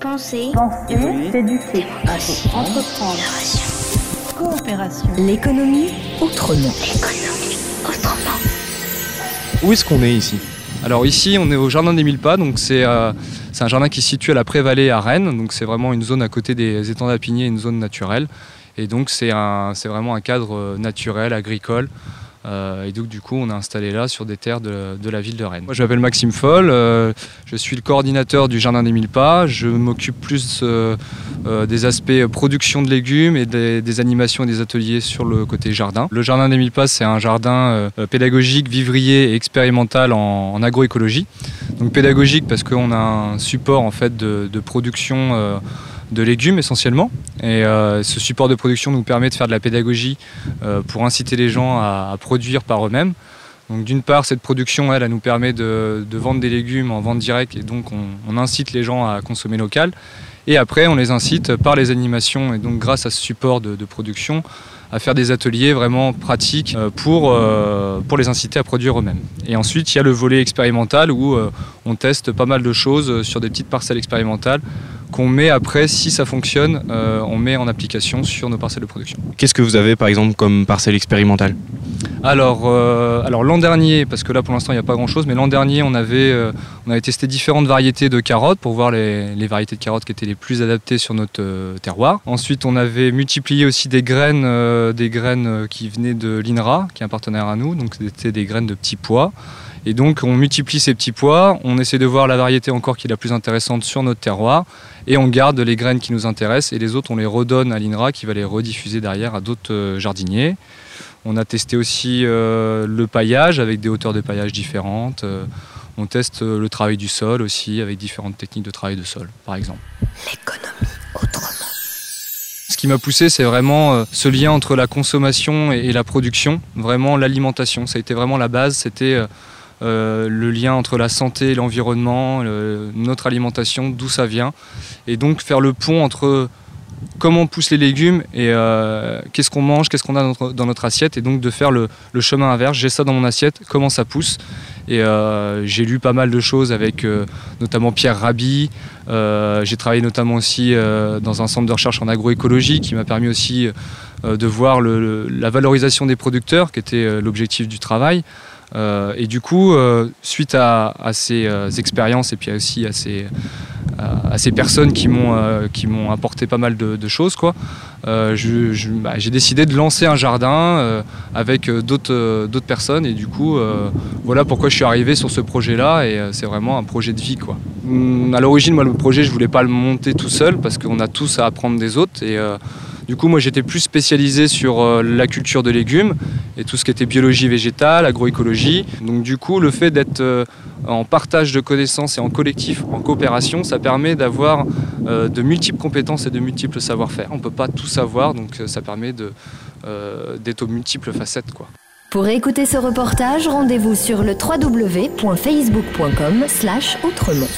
Penser. Penser, s'éduquer, entreprendre. coopération. L'économie autrement. Autrement. Où est-ce qu'on est ici? Alors ici, on est au jardin des Mille Pas, donc c'est euh, c'est un jardin qui se situe à la Prévallée à Rennes, donc c'est vraiment une zone à côté des étangs d'Apigné, une zone naturelle. Et donc c'est un- c'est vraiment un cadre euh, naturel, agricole. Euh, et donc du coup, on est installé là sur des terres de, la ville de Rennes. Moi, je m'appelle Maxime Foll, euh, je suis le coordinateur du jardin des Mille Pas. Je m'occupe plus euh, des aspects production de légumes et des, animations et des ateliers sur le côté jardin. Le jardin des Mille Pas, c'est un jardin pédagogique, vivrier et expérimental en, agroécologie. Donc pédagogique parce qu'on a un support en fait de, production de légumes essentiellement. Et euh, ce support de production nous permet de faire de la pédagogie euh, pour inciter les gens à, produire par eux-mêmes. Donc d'une part, cette production, elle, elle nous permet de, vendre des légumes en vente directe et donc on, incite les gens à consommer local. Et après, on les incite par les animations et donc grâce à ce support de, production à faire des ateliers vraiment pratiques euh, pour, les inciter à produire eux-mêmes. Et ensuite, il y a le volet expérimental où on teste pas mal de choses sur des petites parcelles expérimentales qu'on met après, si ça fonctionne, euh, on met en application sur nos parcelles de production. Qu'est-ce que vous avez par exemple comme parcelle expérimentale? Alors, euh, alors l'an dernier, parce que là pour l'instant il n'y a pas grand-chose, mais l'an dernier on avait, euh, on testé différentes variétés de carottes pour voir les, variétés de carottes qui étaient les plus adaptées sur notre euh, terroir. Ensuite on avait multiplié aussi des graines, des graines qui venaient de l'INRA, qui est un partenaire à nous, donc c'était des graines de petits pois. Et donc on multiplie ces petits pois, on essaie de voir la variété encore qui est la plus intéressante sur notre terroir, et on garde les graines qui nous intéressent, et les autres on les redonne à l'INRA qui va les rediffuser derrière à d'autres jardiniers. On a testé aussi euh, le paillage avec des hauteurs de paillage différentes. Euh, on teste euh, le travail du sol aussi avec différentes techniques de travail de sol, par exemple. L'économie autrement. Ce qui m'a poussé, c'est vraiment ce lien entre la consommation et, la production, vraiment l'alimentation. Ça a été vraiment la base, c'était le lien entre la santé et l'environnement, le- notre alimentation, d'où ça vient. Et donc faire le pont entre comment on pousse les légumes et euh, qu'est-ce qu'on mange, qu'est-ce qu'on a dans notre, assiette, et donc de faire le, chemin inverse. J'ai ça dans mon assiette, comment ça pousse. Et euh, j'ai lu pas mal de choses avec euh, notamment Pierre Rabhi. J'ai travaillé notamment aussi dans un centre de recherche en agroécologie qui m'a permis aussi de voir la valorisation des producteurs, qui était l'objectif du travail. Et du coup, suite à, ces expériences et puis aussi à ces, à, ces personnes qui m'ont euh, m'ont apporté pas mal de, choses, quoi, euh, bah, j'ai décidé de lancer un jardin euh, avec d'autres d'autres personnes. Et du coup, voilà pourquoi je suis arrivé sur ce projet-là. Et c'est vraiment un projet de vie, quoi. Hum, À l'origine, moi, le projet, je voulais pas le monter tout seul parce qu'on a tous à apprendre des autres. Et du coup, moi, j'étais plus spécialisé sur euh, la culture de légumes et tout ce qui était biologie végétale, agroécologie. Donc, du coup, le fait d'être euh, en partage de connaissances et en collectif, en coopération, ça permet d'avoir euh, de multiples compétences et de multiples savoir-faire. On ne peut pas tout savoir, donc ça permet d'être aux multiples facettes. Pour écouter ce reportage, rendez-vous sur le www.facebook.com slash autrement.